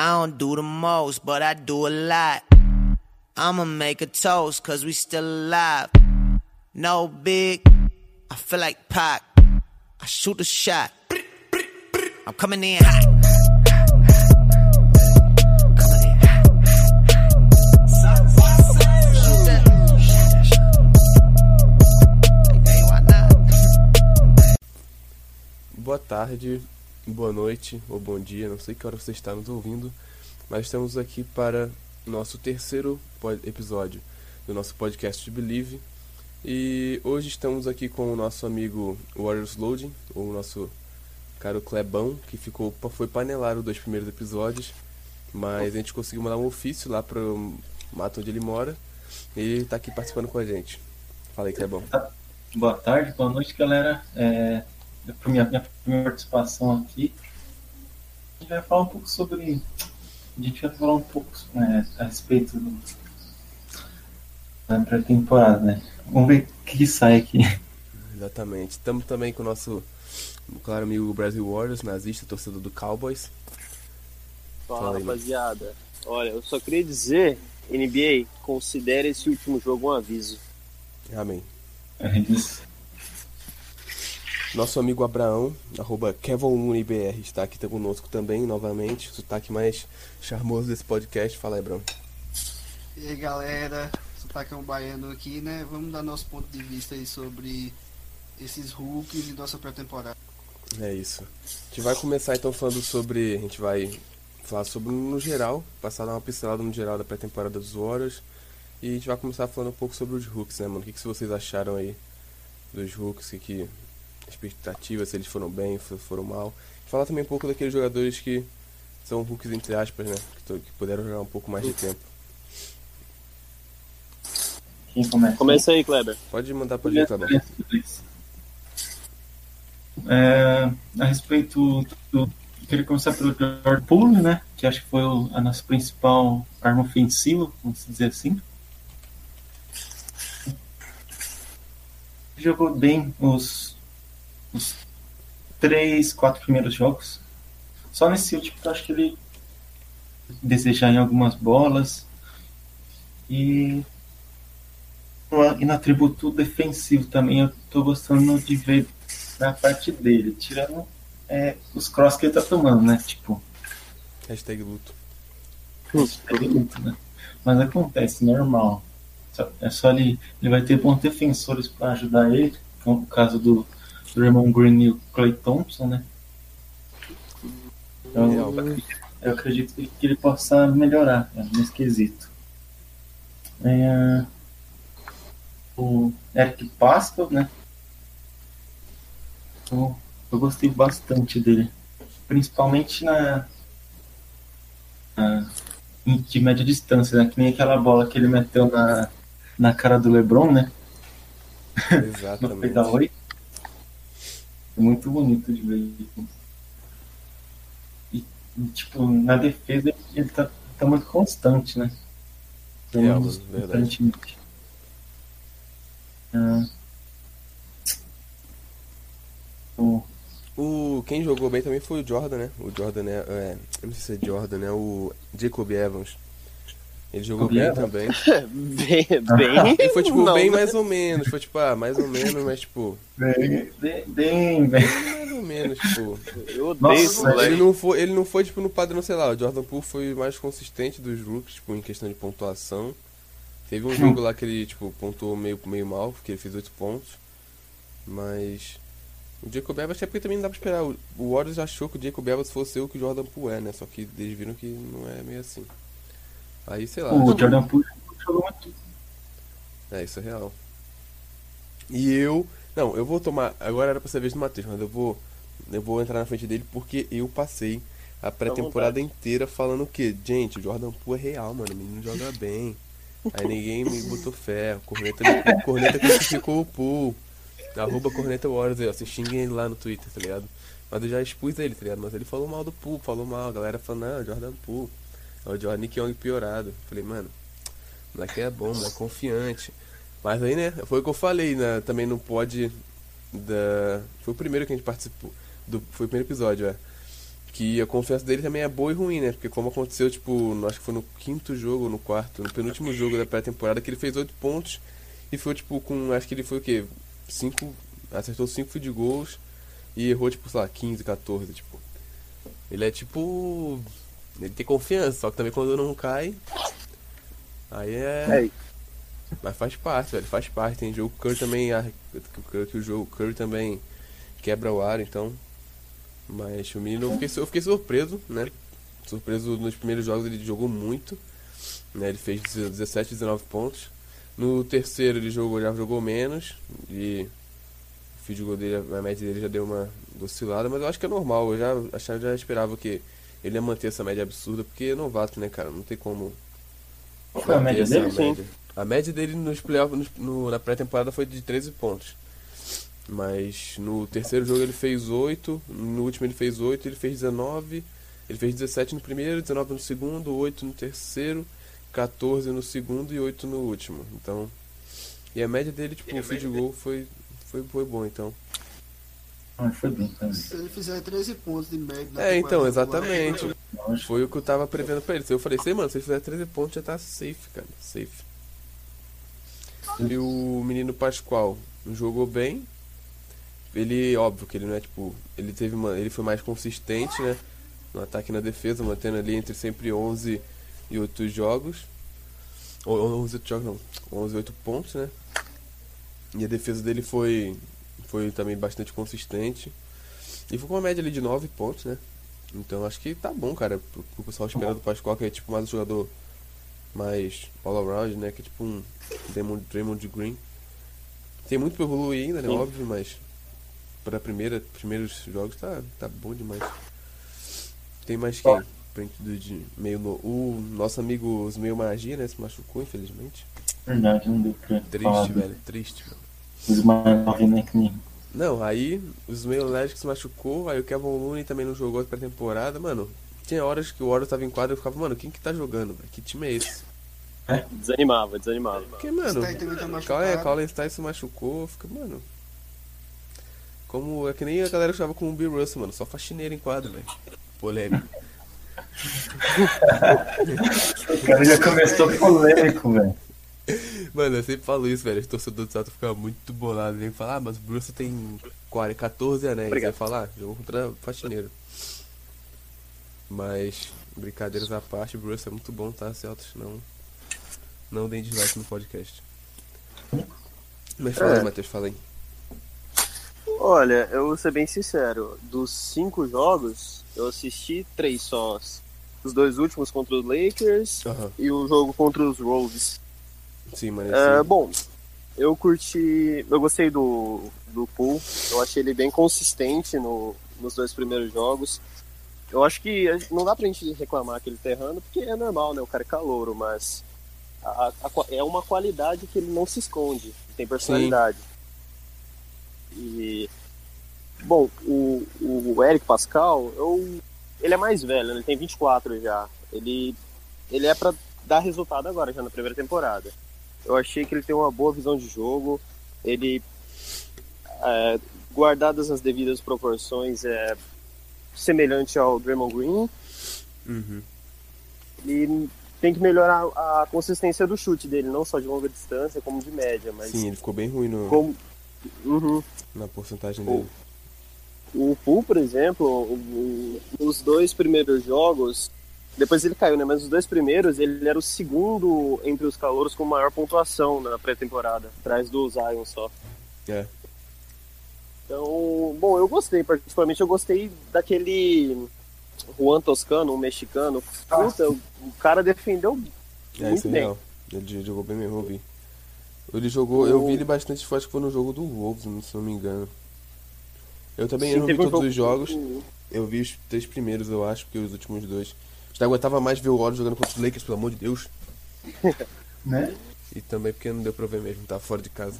I don't do the most, but I do a lot. I'ma make a toast, cause we still alive. No big, I feel like Pac. I shoot a shot. I'm coming in hot. Boa tarde, boa noite ou bom dia, não sei que hora você está nos ouvindo, mas estamos aqui para o nosso terceiro episódio do nosso podcast Believe. E hoje estamos aqui com o nosso amigo Warriors Loading, o nosso caro Clebão, que ficou, foi panelar os dois primeiros episódios, mas a gente conseguiu mandar um ofício lá pro mato onde ele mora e ele está aqui participando com a gente. Fala aí, Clebão. Boa tarde, boa noite, galera. É, para minha, minha primeira participação aqui, a gente vai falar um pouco sobre. A gente vai falar um pouco é, a respeito do, da pré-temporada, né? Vamos ver o que, que sai aqui. Exatamente. Estamos também com o nosso claro amigo Brasil Warriors, nazista, torcedor do Cowboys. Fala Fala, rapaziada. Olha, eu só queria dizer, NBA, considere esse último jogo um aviso. Amém. É isso. Nosso amigo Abraão, arroba KevinUniBR, está aqui conosco também, novamente. O sotaque mais charmoso desse podcast. Fala aí, Abraão. E aí galera, Sotacão Baiano aqui, né? Vamos dar nosso ponto de vista aí sobre esses rookies e nossa pré-temporada. É isso. A gente vai começar então falando sobre. A gente vai falar sobre no geral, passar uma pincelada no geral da pré-temporada dos Warriors. E a gente vai começar falando um pouco sobre os rookies, né, mano? O que, que vocês acharam aí dos rookies? Que, que expectativas, se eles foram bem, se foram mal. Falar também um pouco daqueles jogadores que são rookies entre aspas, né? Que, to- que puderam jogar um pouco mais de tempo. Quem começa? Começa aí, Kleber. Pode mandar pra gente, tá bom? É, a respeito do. Queria começar pelo Jordan Poole, né? Que acho que foi o- a nossa principal arma ofensiva, vamos dizer assim. Jogou bem os, os três, quatro primeiros jogos. Só nesse último que eu acho que ele desejar em algumas bolas. E e no atributo defensivo também eu tô gostando de ver na parte dele, tirando é, os cross que ele tá tomando, né? Tipo, Hashtag luto. é luto, né? Mas acontece, normal. É só ele. Ele vai ter bons defensores para ajudar ele, como o caso do, do Raymond Green e o Clay Thompson, né? Então, eu acredito, eu acredito que ele possa melhorar né, nesse quesito. É, o Eric Pascal, né? Eu, eu gostei bastante dele. Principalmente na, na- de média distância, né? Que nem aquela bola que ele meteu na, na cara do Lebron, né? No Exatamente. 8. É muito bonito de ver. E, e, tipo, na defesa ele tá, tá muito constante, né? Pelo menos aparentemente. Ah. O- O, quem jogou bem também foi o Jordan, né? O Jordan? É, eu não sei se é Jordan, né? O Jacob Evans. Ele jogou Jacob bem também. bem, bem. Ele foi, tipo, não, bem né? mais ou menos. Foi, tipo, ah, mais ou menos, mas, tipo, Bem, bem, bem, bem. mais ou menos, tipo. Eu odeio Nossa, velho. Ele não foi, ele não foi, tipo, no padrão, sei lá, o Jordan Poole foi o mais consistente dos rookies, tipo, em questão de pontuação. Teve um jogo lá que ele, tipo, pontuou meio, meio mal, porque ele fez 8 pontos. Mas. O Jacob Evans é porque também não dá pra esperar. O o Warriors achou que o Jacob Evans fosse o que o Jordan Poole é, né? Só que eles viram que não é meio assim. Aí, sei lá. O acho- Jordan Poole jogou muito. É, isso é real. E eu. Não, eu vou tomar. Agora era pra ser a vez do Matheus, mas eu vou. Eu vou entrar na frente dele porque eu passei a pré-temporada inteira falando o quê? Gente, o Jordan Poole é real, mano. O menino joga bem. Aí ninguém me botou fé. O Corneta, Corneta crucificou o Poole. Arroba Corneta Warriors aí, ó. Vocês xinguem ele lá no Twitter, tá ligado? Mas eu já expus ele, tá ligado? Mas ele falou mal do Poole, falou mal. A galera falou, não, Jordan Poole. É o Jordan Young piorado. Falei, mano, o moleque é bom, é confiante. Mas aí, né, foi o que eu falei né, também no pod da. Foi o primeiro que a gente participou. Do, foi o primeiro episódio, é. que a confiança dele também é boa e ruim, né? Porque como aconteceu, tipo, acho que foi no quinto jogo no quarto, no penúltimo jogo da pré-temporada, que ele fez 8 pontos e foi, tipo, com. Acho que ele foi o quê? 5. Acertou 5 field goals e errou, tipo, sei lá, 15, 14, tipo. Ele é tipo. Ele tem confiança, só que também quando não cai. Aí é. É, Mas faz parte, velho, faz parte. Tem jogo que o Curry também. Que o Curry, que o jogo Curry também quebra o ar, então. Mas o menino, eu fiquei, eu fiquei surpreso, né? Surpreso nos primeiros jogos, ele jogou muito. Né? Ele fez 17, 19 pontos. No terceiro ele jogou, já jogou menos. E o field goal dele, a média dele já deu uma oscilada, mas eu acho que é normal. Eu já, achava, já esperava que ele ia manter essa média absurda, porque é novato, né, cara? Não tem como. Qual foi a média dele? Sim. média. A média dele nos playoffs, no- na pré-temporada foi de 13 pontos. Mas no terceiro jogo ele fez 8, no último ele fez 8, ele fez 19, ele fez 17 no primeiro, 19 no segundo, 8 no terceiro, 14 no segundo e 8 no último. Então, e a média dele, tipo, o field goal foi, foi, foi bom, então. Ah, foi bem também. Se ele fizer 13 pontos de média na É, então, exatamente. Lógico. Foi o que eu tava prevendo pra ele. Eu falei, sei, mano, se ele fizer 13 pontos já tá safe, cara. Safe. E o menino Pascoal jogou bem. Ele, óbvio que ele não é tipo. Ele teve uma. Ele foi mais consistente, né? No ataque e na defesa, mantendo ali entre sempre 11 e 8 jogos. Ou 11 8 jogos não. 11 8 pontos, né? E a defesa dele foi. Foi também bastante consistente. E foi com uma média ali de 9 pontos, né? Então acho que tá bom, cara, pro, pro pessoal esperar do Pascoal, que é tipo mais um jogador mais all-around, né? Que é tipo um Draymond, Draymond Green. Tem muito pra evoluir ainda, né? Sim. Óbvio, mas para primeira, primeiros jogos tá, tá bom demais. Tem mais quem? Pra gente do- de meio no, o nosso amigo meio magia, né? Se machucou, infelizmente. Verdade, não deu pra falar. Triste, velho, triste, mano. Os mais novos, né, que nem... Não, aí os meio Magic se machucou, aí o Kevin Looney também não jogou pra temporada, mano. Tinha horas que o Warriors tava em quadra e eu ficava, mano, quem que tá jogando, velho? Que time é esse? desanimava, desanimava. Porque, mano, tá é. Colin Stein se machucou, fica, mano. Como é que nem a galera que jogava com o Bill Russell, mano, só faxineiro em quadro, velho. Polêmico. O cara já começou polêmico, velho. Mano, eu sempre falo isso, velho. Os torcedores do Sato ficam muito bolados. Vem falar, ah, mas o Bruce tem 40, 14 anéis. Obrigado. Vai falar, jogou contra faxineiro. Mas, brincadeiras à parte, o Bruce é muito bom, tá, Celtas? Não, não deem dislike no podcast. Mas fala aí, É. Matheus, fala aí. Olha, eu vou ser bem sincero. Dos cinco jogos, eu assisti três só. Os dois últimos contra os Lakers Aham. e o jogo contra os Wolves. Sim. É, Assim, bom, eu curti. Eu gostei do, do Pool. Eu achei ele bem consistente no, nos dois primeiros jogos. Eu acho que não dá pra gente reclamar que ele tá errando, porque é normal, né? O cara é calouro, mas a- a é uma qualidade que ele não se esconde, tem personalidade. E. Bom, o, o Eric Pascal, eu, ele é mais velho, né? ele tem 24 já. Ele, ele é pra dar resultado agora, já na primeira temporada. Eu achei que ele tem uma boa visão de jogo. Ele, é, guardadas as devidas proporções, é semelhante ao Draymond Green. uhum. E tem que melhorar a consistência do chute dele, não só de longa distância, como de média. Mas Sim, ele ficou bem ruim no, como. Uhum. na porcentagem dele. O Poole, por exemplo, o- o- os dois primeiros jogos, depois ele caiu, né? Mas os dois primeiros, ele era o segundo entre os calouros com maior pontuação na pré-temporada, atrás do Zion só. É. Então, bom, eu gostei, particularmente eu gostei daquele Juan Toscano, um mexicano. Puta, o o cara defendeu É, muito isso é bem. real. Ele jogou bem mesmo, eu vi. Ele jogou, eu vi ele bastante forte que foi no jogo do Wolves, se não me engano. Eu também Sim, não vi um todos jogo- os jogos. Eu vi os três primeiros, eu acho, porque os últimos dois. Já aguentava mais ver o Warriors jogando contra os Lakers, pelo amor de Deus. Né? E também porque não deu pra ver mesmo, tava fora de casa.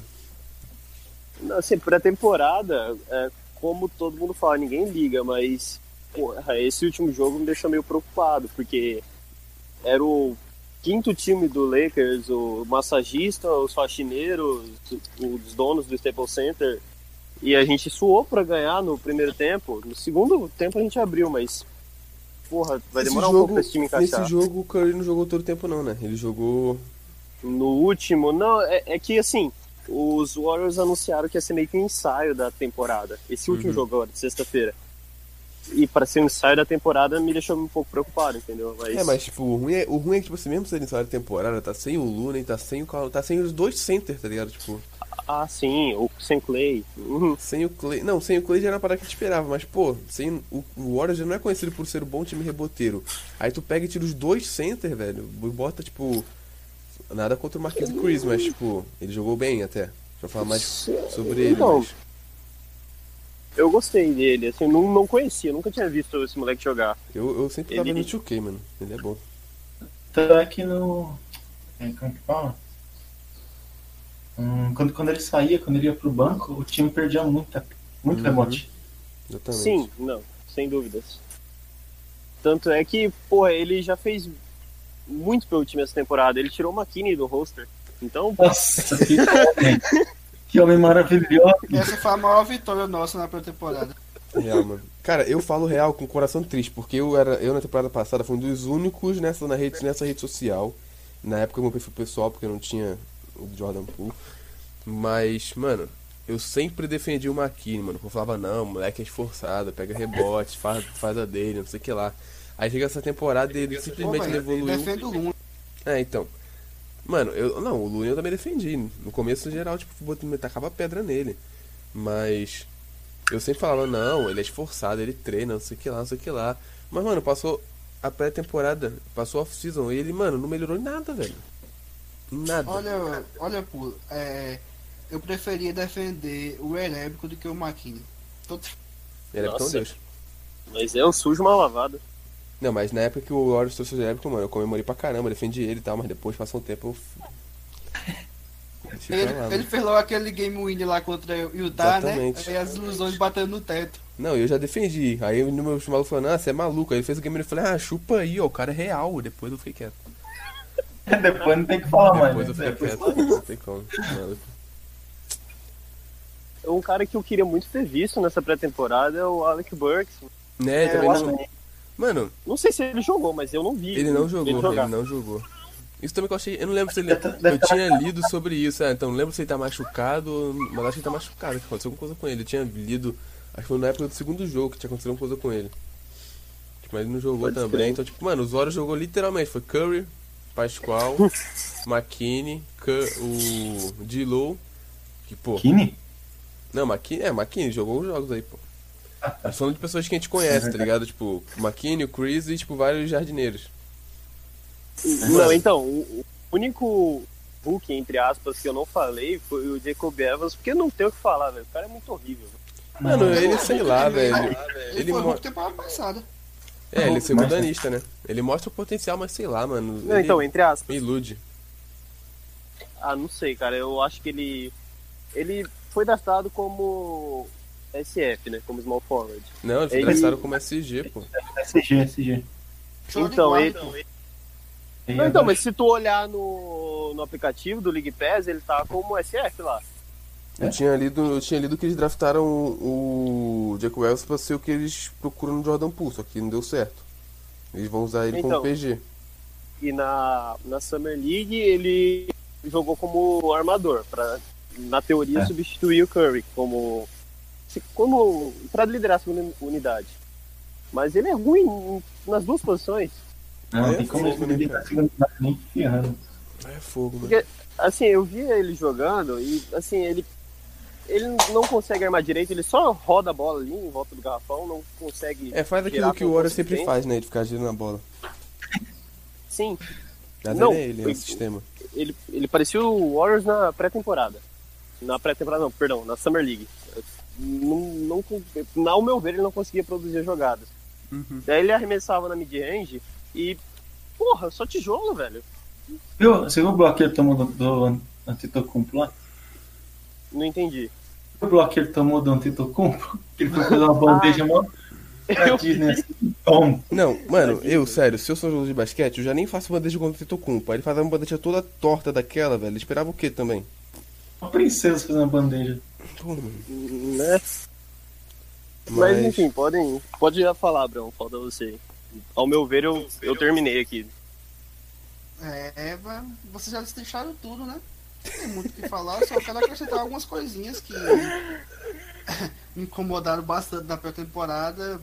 Não, Assim, pré-temporada, é, como todo mundo fala, ninguém liga, mas porra, esse último jogo me deixou meio preocupado, porque era o quinto time do Lakers, o massagista, os faxineiros, os donos do Staples Center, e a gente suou pra ganhar no primeiro tempo. No segundo tempo a gente abriu, mas porra, vai Esse demorar um jogo, pouco pra esse time encaixar. Nesse jogo o Curry não jogou todo o tempo não, né? Ele jogou... No último, não, é, é que assim, os Warriors anunciaram que ia ser meio que um ensaio da temporada. Esse último Uhum. jogo agora, de sexta-feira. E para ser um ensaio da temporada me deixou um pouco preocupado, entendeu? Mas, É, mas tipo, o ruim é, o ruim é que, tipo assim, mesmo sendo iniciado a temporada, tá sem o Luna e tá sem o tá sem os dois center, tá ligado? Tipo, Ah, sim, o sem Clay. Uhum. sem o Clay. Não, sem o Clay já era parada que te esperava, mas, pô, sem o, o Warriors já não é conhecido por ser um bom time reboteiro. Aí tu pega e tira os dois center, velho, e bota, tipo. Nada contra o Marquinhos Chris, mas, tipo, ele jogou bem até. Deixa eu falar mais sobre ele, Então, mas. Eu gostei dele, assim, não, não conhecia, nunca tinha visto esse moleque jogar. Eu, eu sempre tava Ele- no 2K, mano. Ele é bom. Tanto é que no. é, Como que fala? Hum, quando, quando ele saía, quando ele ia pro banco, o time perdia muita, muito Uhum. rebote. Exatamente. Sim, não, sem dúvidas. Tanto é que, porra, ele já fez muito pelo time essa temporada. Ele tirou o McKinney do roster. Então, Nossa, que! que homem maravilhoso! Essa foi a maior vitória nossa na pré-temporada. Real, mano. Cara, eu falo real com o coração triste, porque eu era eu na temporada passada fui um dos únicos nessa, na rede, nessa rede social. Na época meu perfil pessoal, porque eu não tinha o Jordan Poole. Mas, mano, eu sempre defendi o McKinney, mano. Eu falava, não, o moleque é esforçado, pega rebote, faz, faz a dele, não sei o que lá. Aí chega essa temporada e ele Pô, simplesmente não velho, evoluiu. defende o Luna. É, então. Mano, eu. Não, o Luna eu também defendi. No começo, em geral, tipo, tacava pedra nele. Mas. Eu sempre falava, não, ele é esforçado, ele treina, não sei o que lá, não sei o que lá. Mas, mano, passou a pré-temporada, passou a off-season, e ele, mano, não melhorou em nada, velho. Em nada. Olha, olha, pô, é, eu preferia defender o Erébico do que o Maquini. Ele é Nossa. Deus. mas é um sujo uma lavada. Não, mas na época que o Warriors trouxe o Jericho, mano, eu comemorei pra caramba, defendi ele e tal, mas depois passou um tempo eu. Ele, lá, ele mano. fez logo aquele game win lá contra o Utah, Exatamente. né? Aí as ilusões batendo no teto. Não, eu já defendi. Aí o meu maluco falou, ah, você é maluco. Aí ele fez o game e eu falei, ah, chupa aí, ó, o cara é real. Depois eu fiquei quieto. Depois não tem que falar mais. Depois eu né? fiquei Depois- quieto. Não tem como. maluco. Um cara que eu queria muito ter visto nessa pré-temporada é o Alec Burks. Né, É, também eu acho não... Mano, Não sei se ele jogou, mas eu não vi. ele não jogou, ele, jogar. não jogou. Isso também que eu achei. Eu não lembro se ele. Tá- Eu tá tinha lido sobre isso, é, então não lembro se ele tá machucado, mas acho que ele tá machucado, que aconteceu alguma coisa com ele. Eu tinha lido, acho que foi na época do segundo jogo que tinha acontecido alguma coisa com ele. Tipo, mas ele não jogou Pode também. crer. Então, tipo, mano, os Warriors jogou literalmente. Foi Curry, Pascoal, McKinney, Cur- o D-Low, que, pô. Kine? Não, McKinney, é, McKinney jogou os jogos aí, pô. Mas falando de pessoas que a gente conhece, tá ligado? Tipo, o McKinney, o Chris e, tipo, vários jardineiros. Não, então, o único Hulk, entre aspas, que eu não falei foi o Jacob Evans, porque não tem o que falar, velho. O cara é muito horrível. Mano, Não. ele, sei lá, velho. Ele, Ele foi mo- muito temporada passada. É, ele é segundanista, né? Ele mostra o potencial, mas sei lá, mano. Não, ele então, entre aspas. me ilude. Ah, não sei, cara. Eu acho que ele. Ele foi draftado como SF, né? Como small forward. Não, ele foi Ele- como SG, pô. SG, SG. Então, ele- Não, então, agora- mas se tu olhar no, no aplicativo do League Pass, ele tá como SF lá. Eu tinha lido, eu tinha lido que eles draftaram o Jack Wells pra ser o que eles procuram no Jordan Poole, só que não deu certo. Eles vão usar ele como Então. PG. E na, na Summer League ele jogou como armador, pra, na teoria, É. substituir o Curry como. Como para liderar a segunda unidade. Mas ele é ruim nas duas posições. Não, é tem como fogo, né, ele cara? tá segunda nem ferrando. É fogo, mano. Porque, assim, eu via ele jogando e, assim, ele. Ele não consegue armar direito, ele só roda a bola ali em volta do garrafão, não consegue. É, faz aquilo que o Warriors sempre faz, né? De ficar girando a bola. Sim, Mas Não, ele é ele, é o sistema. ele, ele parecia o Warriors na pré-temporada. Na pré-temporada, não, perdão, na Summer League. Não, não, con- ao meu ver, ele não conseguia produzir jogadas. Uhum. Daí ele arremessava na mid-range e. Porra, só tijolo, velho. Viu? Você viu o bloco que ele tomou do, do Antetokounmpo lá? Não entendi. O bloco que ele tomou do Antetokounmpo? Que ele foi fazer uma bandeja mó pra Eu Disney assim. Tom. Não, mano, eu, sério, se eu sou jogador de basquete, eu já nem faço bandeja contra o Tetocumpo. Aí ele faz uma bandeja toda torta daquela, velho. Ele esperava o quê também? Uma princesa fazendo uma bandeja. Né? Mas, Mas enfim, podem. Pode já falar, Brão, falta você. ao meu ver, eu, eu terminei aqui. É, vocês já deixaram tudo, né? Não tem muito o que falar, só quero acrescentar algumas coisinhas que me incomodaram bastante na pré-temporada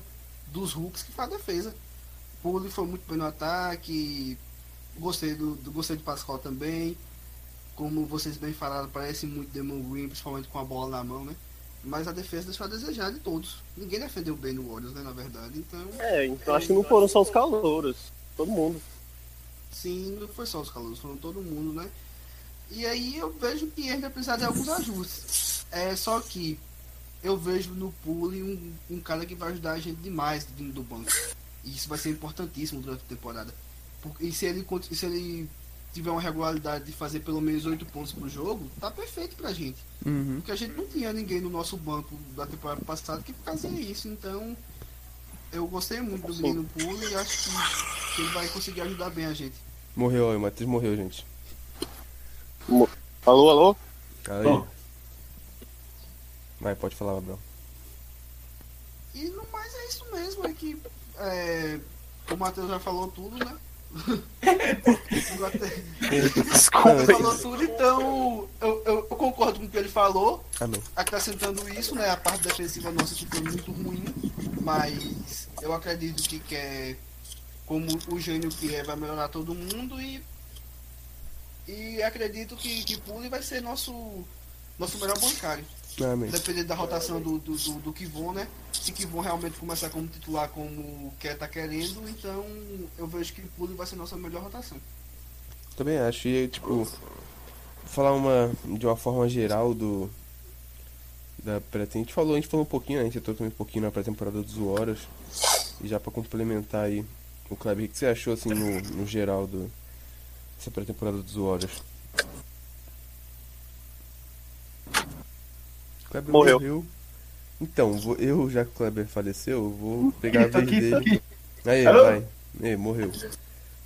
dos Hulks que faz a defesa. Pule foi muito bem no ataque, gostei do, do gostei de Pascal também. Como vocês bem falaram, parece muito Demon Green, principalmente com a bola na mão, né? Mas a defesa deixou a desejar de todos. Ninguém defendeu bem no Warriors, né, na verdade. Então. É, então acho que não foram só os calouros. Todo mundo. Sim, não foi só os calouros, foram todo mundo, né? E aí eu vejo que ainda precisa de alguns ajustes. É só que eu vejo no Pule um, um cara que vai ajudar a gente demais vindo do banco. E isso vai ser importantíssimo durante a temporada. Porque, e se ele, se ele tiver uma regularidade de fazer pelo menos 8 pontos por jogo, tá perfeito pra gente. Uhum. Porque a gente não tinha ninguém no nosso banco da temporada passada que fazia isso. Então eu gostei muito do menino Pule e acho que, que ele vai conseguir ajudar bem a gente. Morreu, aí, o Matheus morreu, gente. Alô, alô? Aí. Bom. Vai, pode falar, Gabriel. E no mais é isso mesmo, é que é, o Matheus já falou tudo, né? Desculpa. falou tudo, então eu, eu, eu concordo com o que ele falou, não. acrescentando isso, né? A parte defensiva nossa foi muito ruim, mas eu acredito que, que é como o gênio que é, vai melhorar todo mundo e e acredito que, que Pule vai ser nosso nosso melhor bancário. Amém. Dependendo da rotação do, do, do, do Kivon, né? Se Kivon realmente começar como titular como Ké tá querendo, então eu vejo que o Pule vai ser nossa melhor rotação. Também acho. E, tipo, falar uma, de uma forma geral do. Da pré A gente falou, a gente falou um pouquinho, né? A gente entrou também um pouquinho na pré-temporada dos Warriors. E já pra complementar aí, o Kleber, o que você achou, assim, no, no geral do. Essa pré-temporada dos Warriors? Kleber Morreu. Então, vou- eu, já que o Kleber faleceu, eu vou pegar a Tô vez aqui, tô dele. aqui. Aí, Alô? vai. Ei, morreu.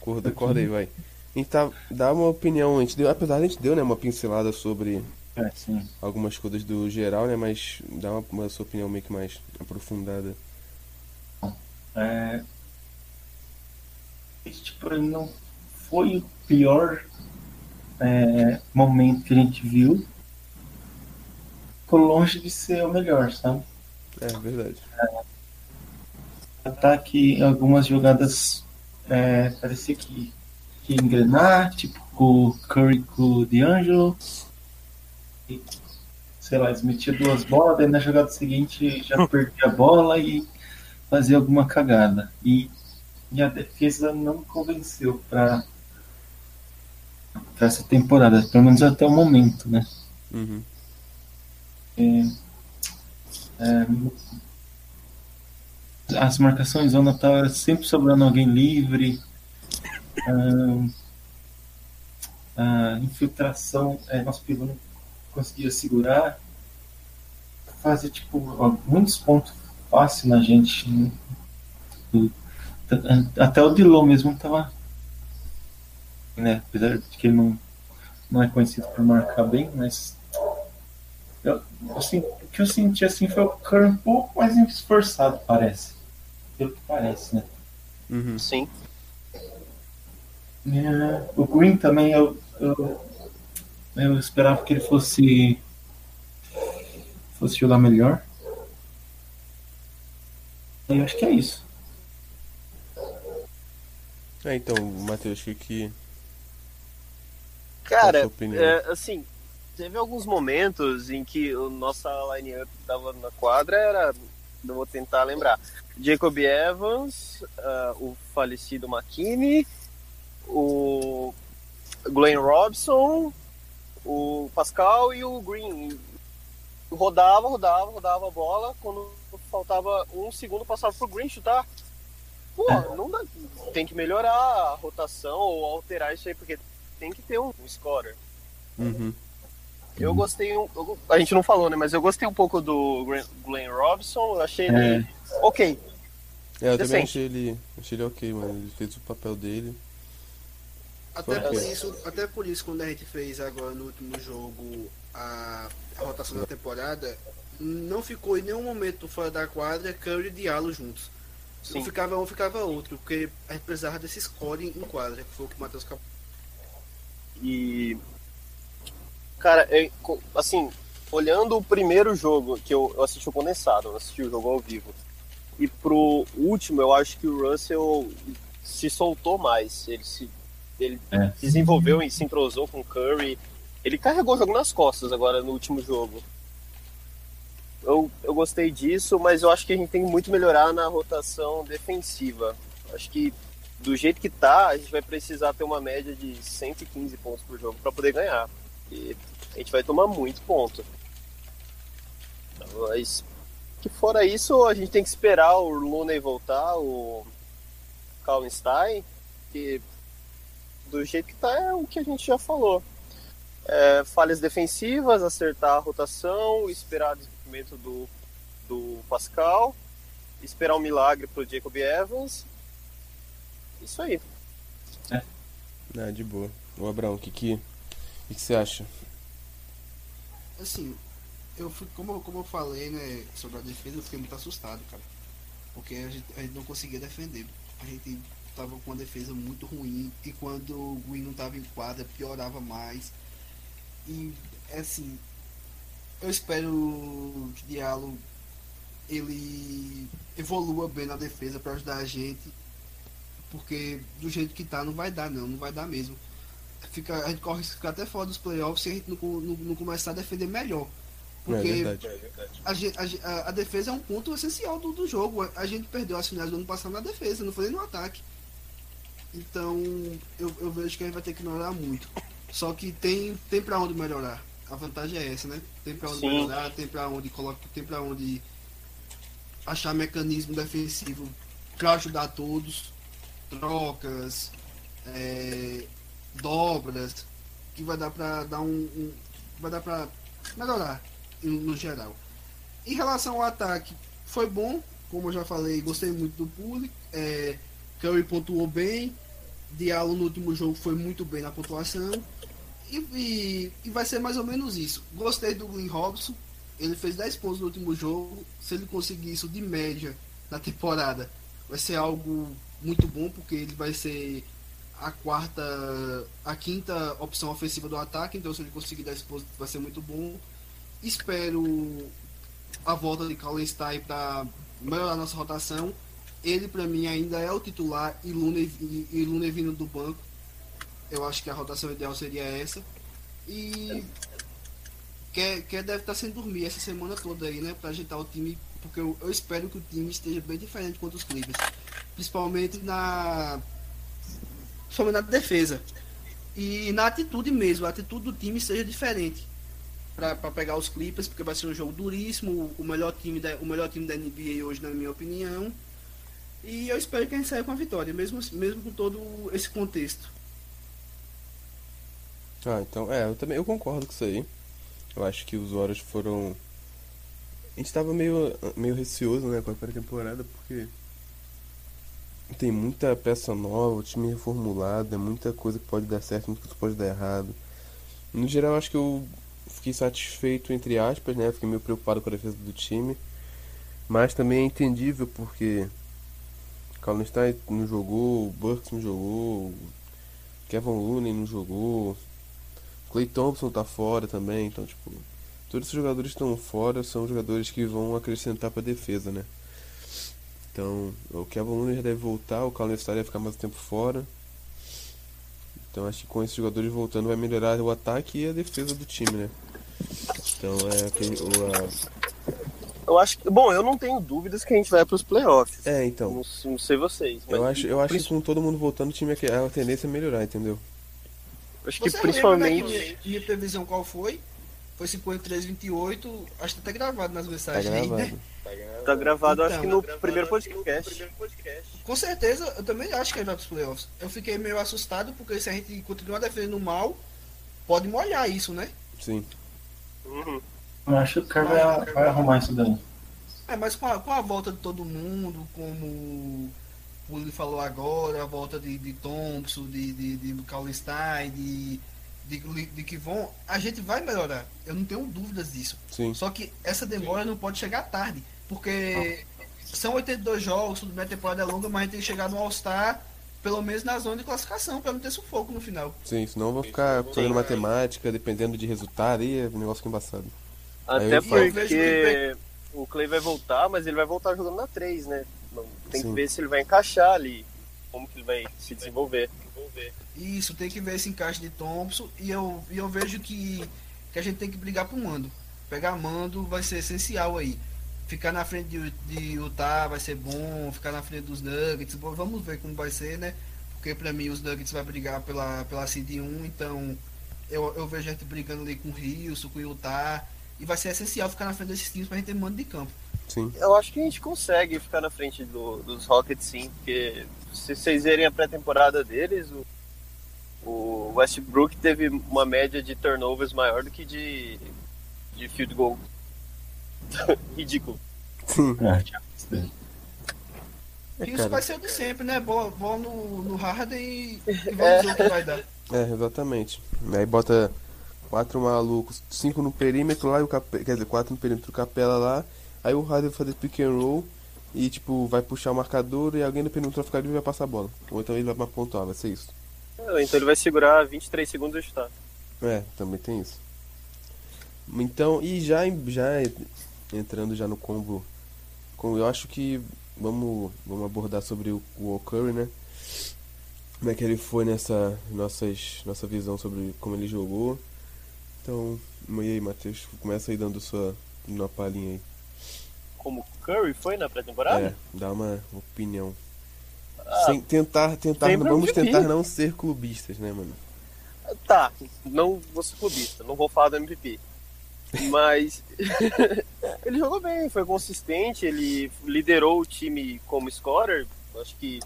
Acorda, acorda aí, vai. A gente tá, dá uma opinião, a gente deu, apesar de a gente deu, né, uma pincelada sobre É, sim. algumas coisas do geral, né, mas dá uma, uma sua opinião meio que mais aprofundada. É, esse tipo, não foi o pior é, momento que a gente viu. Ficou longe de ser o melhor, sabe? É, verdade. Ataque, algumas jogadas é, parecia que, que engrenar, tipo o Curry com o D'Angelo. E, sei lá, eles metiam duas bolas, daí na jogada seguinte já perdia a bola e fazia alguma cagada. E, e a defesa não convenceu para essa temporada, pelo menos até o momento, né? Uhum. É, as marcações zona tal era sempre sobrando alguém livre. A infiltração, é, nosso pivô conseguia segurar. Fazia tipo ó, muitos pontos fáceis na gente. né? Até o Dilon mesmo tava. Né, apesar de que ele não, não é conhecido por marcar bem, mas eu, assim, o que eu senti assim foi o Curry um pouco mais esforçado, parece. Pelo que parece, né? Uhum. Sim. É, o Green também eu, eu, eu esperava que ele fosse fosse jogar melhor. E eu acho que é isso. É, então, Matheus, o que. Cara, é, assim, teve alguns momentos em que o nossa line-up tava na quadra, era. Eu vou tentar lembrar. Jacob Evans, ah, o falecido McKinney, o Glenn Robson, o Pascal e o Green. Rodava, rodava, rodava a bola. Quando faltava um segundo, passava pro Green chutar. Pô, não dá. Tem que melhorar a rotação ou alterar isso aí, porque tem que ter um, um scorer. Uhum. Eu gostei, um, eu- a gente não falou, né? Mas eu gostei um pouco do Glenn- Robson. Eu achei ele ok. É, eu também Decente. achei ele. Achei ele ok, mano. Ele fez o papel dele. Até por, isso, até por isso, quando a gente fez agora no último jogo a, a rotação da temporada, não ficou em nenhum momento fora da quadra Curry e Diallo juntos. Se não Sim. ficava um, ficava outro, porque a gente precisava desse score em quadra, que foi o que o Matheus acabou. E. Cara, é, assim, olhando o primeiro jogo, que eu, eu assisti o condensado, eu assisti o jogo ao vivo. E pro último, eu acho que o Russell se soltou mais. Ele se. Ele É. desenvolveu e se entrosou com o Curry. Ele carregou o jogo nas costas agora no último jogo. Eu, eu gostei disso, mas eu acho que a gente tem muito melhorar na rotação defensiva. Acho que do jeito que tá, a gente vai precisar ter uma média de 115 pontos por jogo para poder ganhar. A gente vai tomar muito ponto. Mas que fora isso, a gente tem que esperar o Looney voltar, o Kallenstein, que do jeito que tá é o que a gente já falou. É, falhas defensivas, acertar a rotação, esperar o desenvolvimento do, do Pascal, esperar um milagre pro Jacob Evans. Isso aí. Ah, de boa. Ô Abraão, o que que, o que que você acha? Assim, eu fui, como, como eu falei, né, sobre a defesa, eu fiquei muito assustado, cara. Porque a gente, a gente não conseguia defender. A gente tava com uma defesa muito ruim e quando o Green não tava em quadra, piorava mais. E assim, eu espero que o Diallo ele evolua bem na defesa para ajudar a gente. Porque do jeito que tá não vai dar não, não vai dar mesmo. Fica, a gente corre ficar até fora dos playoffs se a gente não, não, não começar a defender melhor. É Porque verdade. a, gen- a a- a defesa é um ponto essencial do, do jogo. A, a gente perdeu as finais do ano passado na defesa, não foi nem no ataque. Então eu, eu vejo que a gente vai ter que melhorar muito. Só que tem, tem pra onde melhorar. A vantagem é essa, né? Tem pra onde Sim. melhorar, tem pra onde colocar, tem pra onde achar mecanismo defensivo pra ajudar todos. Trocas, é, dobras, que vai dar pra dar um, um- vai dar pra melhorar no geral. Em relação ao ataque, foi bom, como eu já falei, gostei muito do público. É, Curry pontuou bem, Diallo no último jogo foi muito bem na pontuação. E, e, e vai ser mais ou menos isso. Gostei do Glenn Robson, ele fez 10 pontos no último jogo. Se ele conseguir isso de média na temporada, vai ser algo muito bom, porque ele vai ser a quarta, a quinta opção ofensiva do ataque. Então, se ele conseguir 10 pontos, vai ser muito bom. Espero a volta de Kallenstein para melhorar nossa rotação. Ele, para mim, ainda é o titular e Luna, e, e Luna vindo do banco. Eu acho que a rotação ideal seria essa. E quer, quer deve estar sem dormir essa semana toda aí, né? Para agitar o time. Porque eu, eu espero que o time esteja bem diferente contra os Clippers. Principalmente na. Principalmente na defesa. E na atitude mesmo. A atitude do time seja diferente para pegar os Clippers, porque vai ser um jogo duríssimo, o melhor time da, o melhor time da NBA hoje, na minha opinião. E eu espero que a gente saia com a vitória, mesmo, mesmo com todo esse contexto. Ah, então, é, eu também eu concordo com isso aí. Eu acho que os Warriors foram. A gente tava meio, meio receoso, né, com a pré-temporada, porque tem muita peça nova, o time reformulado, é muita coisa que pode dar certo, muita coisa que pode dar errado. No geral, acho que eu fiquei satisfeito, entre aspas, né, fiquei meio preocupado com a defesa do time, mas também é entendível porque Kallenstein não jogou, o Burks não jogou, Kevin Looney não jogou, Clay Thompson tá fora também, então tipo, todos esses jogadores estão fora são jogadores que vão acrescentar pra defesa, né? Então, o Kevin Looney já deve voltar, o Colin vai ficar mais tempo fora. Então, acho que com esses jogadores voltando vai melhorar o ataque e a defesa do time, né? Então, é aquele, o, a- Eu acho que. Bom, eu não tenho dúvidas que a gente vai para os playoffs. É, então. Não, não sei vocês. Mas Eu acho, eu acho que com todo mundo voltando, o time é a tendência é melhorar, entendeu? acho que Você principalmente. lembra, né, que minha previsão qual foi? Foi 53, 28. Acho que tá até gravado nas Tá mensagens aí, gravado. né? Tá gravado, acho Então, que no primeiro podcast. Com certeza, eu também acho que ele vai pros playoffs. Eu fiquei meio assustado porque se a gente continuar defendendo mal, pode molhar isso, né? Sim. Uhum. Eu acho que o cara vai, vai arrumar isso daí. É, mas com a, com a volta de todo mundo, como o Willi falou agora, a volta de, de Thompson, de, de, de Kallenstein, de, de, de Kivon, a gente vai melhorar. Eu não tenho dúvidas disso. Sim. Só que essa demora não pode chegar tarde, porque são 82 jogos, tudo bem, a temporada é longa, mas a gente tem que chegar no All-Star, pelo menos na zona de classificação, pra não ter sufoco no final. Sim, senão eu vou ficar fazendo matemática, dependendo de resultado, aí é um negócio embaçado. Até porque o Clay vai voltar, mas ele vai voltar jogando na 3, né? Não- Tem Sim. que ver se ele vai encaixar ali, como que ele vai se desenvolver. Isso, tem que ver esse encaixe de Thompson e eu, e eu vejo que, que a gente tem que brigar pro mando. Pegar mando vai ser essencial aí. Ficar na frente de, de Utah vai ser bom, ficar na frente dos Nuggets, bom, vamos ver como vai ser, né? Porque pra mim os Nuggets vai brigar pela, pela Seed 1, então eu, eu vejo a gente brigando ali com o Houston, com o Utah, e vai ser essencial ficar na frente desses times pra gente ter mando de campo. Sim. Eu acho que a gente consegue ficar na frente do- dos Rockets sim, porque se vocês verem a pré-temporada deles, o, o Westbrook teve uma média de turnovers maior do que de, de field goal. Ridículo. Sim. É. É, Isso cara. vai ser o de sempre, né? Bola, bola no, no Harden e, e vamos ver o que vai dar. É, exatamente. Aí bota quatro malucos, cinco no perímetro lá e o capela, quer dizer, quatro no perímetro capela lá. Aí o Harden vai fazer pick and roll e tipo, vai puxar o marcador e alguém perímetro vai ficar livre vai passar a bola. Ou então ele vai pontuar, vai ser isso. Então ele vai segurar 23 segundos e chutar. É, também tem isso. Então, e já, já entrando já no combo, com, eu acho que vamos, vamos abordar sobre o, o Curry, né? Como é que ele foi nessa nossas, nossa visão sobre como ele jogou. Então, e aí, Matheus, começa aí dando sua uma palhinha aí. Como Curry foi na pré-temporada? É, dá uma opinião. Ah, Sem tentar, tentar, sempre vamos tentar não ser clubistas, né, mano? Tá, não vou ser clubista, não vou falar do MVP. Mas ele jogou bem, foi consistente, ele liderou o time como scorer. Acho que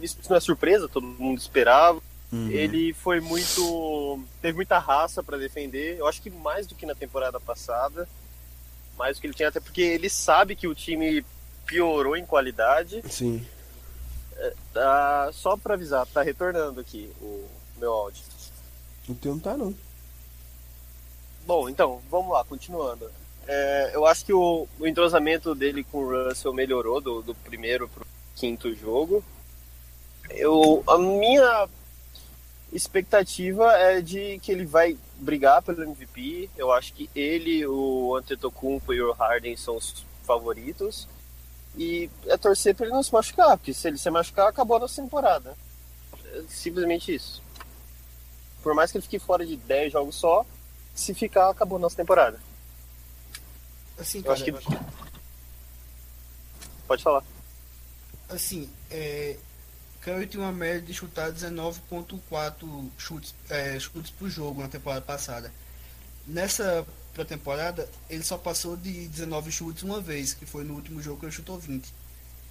isso não é surpresa, todo mundo esperava. Uhum. Ele foi muito. teve muita raça pra defender. Eu acho que mais do que na temporada passada. Mais do que ele tinha, até porque ele sabe que o time piorou em qualidade. Sim. Tá, só pra avisar, tá retornando aqui o meu áudio. O teu não tá, não. Bom, então, vamos lá, continuando. É, eu acho que o, o entrosamento dele com o Russell melhorou do, do primeiro pro quinto jogo. Eu, a minha expectativa é de que ele vai brigar pelo MVP. Eu acho que ele, o Antetokounmpo e o Harden são os favoritos. E é torcer para ele não se machucar, porque se ele se machucar, acabou a nossa temporada. É simplesmente isso. Por mais que ele fique fora de 10 jogos só, se ficar, acabou a nossa temporada. Assim, Eu cara, acho que. Pode falar. assim, é, Curry tem uma média de chutar 19.4 chutes, é, chutes por jogo na temporada passada. Nessa pré-temporada, ele só passou de 19 chutes uma vez, que foi no último jogo que ele chutou 20.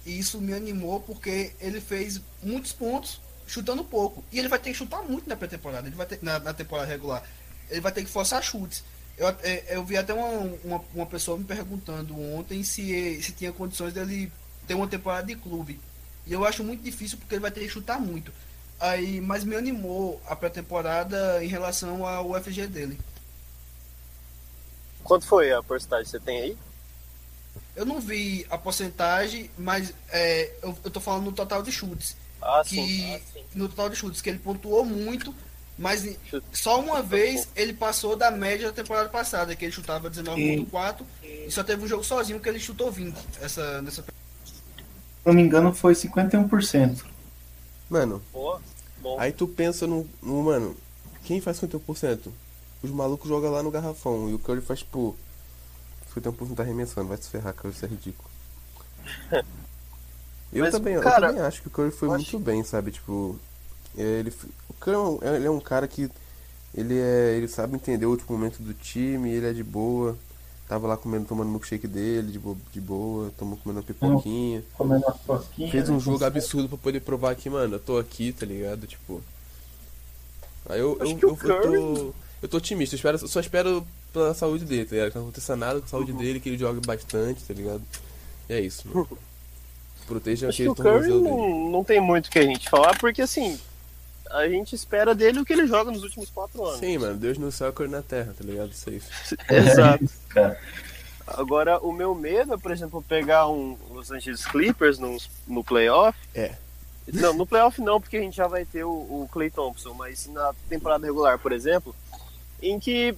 E isso me animou porque ele fez muitos pontos chutando pouco. E ele vai ter que chutar muito na pré-temporada, ele vai ter na, na temporada regular. Ele vai ter que forçar chutes. Eu, é, eu vi até uma, uma, uma pessoa me perguntando ontem se, se tinha condições dele ter uma temporada de clube. E eu acho muito difícil porque ele vai ter que chutar muito. Aí, mas me animou a pré-temporada em relação ao UFG dele. Quanto foi a porcentagem que você tem aí? Eu não vi a porcentagem, mas é, eu, eu tô falando no total de chutes. Ah, que sim. Ah, sim. no total de chutes, que ele pontuou muito, mas Chute. só uma vez ele passou da média da temporada passada, que ele chutava 19.4 e só teve um jogo sozinho que ele chutou 20 essa, nessa Se não me engano, foi 51%. Mano, Boa. Bom. Aí tu pensa no, no mano, quem faz 51%? Os malucos jogam lá no garrafão e o Curry faz, tipo, 51% tá arremessando, vai se ferrar, Curry, isso é ridículo. Eu Mas, também, cara, eu também acho que o Curry foi eu muito acho- bem, sabe? Tipo, ele, o Curry é um- ele é um cara que ele é, ele sabe entender o último momento do time, ele é de boa. Tava lá comendo, tomando milkshake dele, de, bo, de boa, tomando comendo uma pipoquinha. Comendo uma pipoquinha. Fez um né, jogo absurdo pra poder provar que, mano, eu tô aqui, tá ligado? Tipo. Aí eu, eu, que eu, eu tô. Eu tô otimista, eu, espero, eu só espero pela saúde dele, tá ligado? Que não aconteça nada com a saúde dele, que ele jogue bastante, tá ligado? E é isso, mano. Proteja Acho que aquele o Curry tornozelo dele. não, não tem muito o que a gente falar, porque assim, a gente espera dele o que ele joga nos últimos quatro anos. Sim, mano, Deus no céu, Curry na terra, tá ligado? Isso aí. Exato. Agora, o meu medo é, por exemplo, pegar um Los Angeles Clippers no, no playoff. É. Não, no playoff não, porque a gente já vai ter o, o Clay Thompson, mas na temporada regular, por exemplo, em que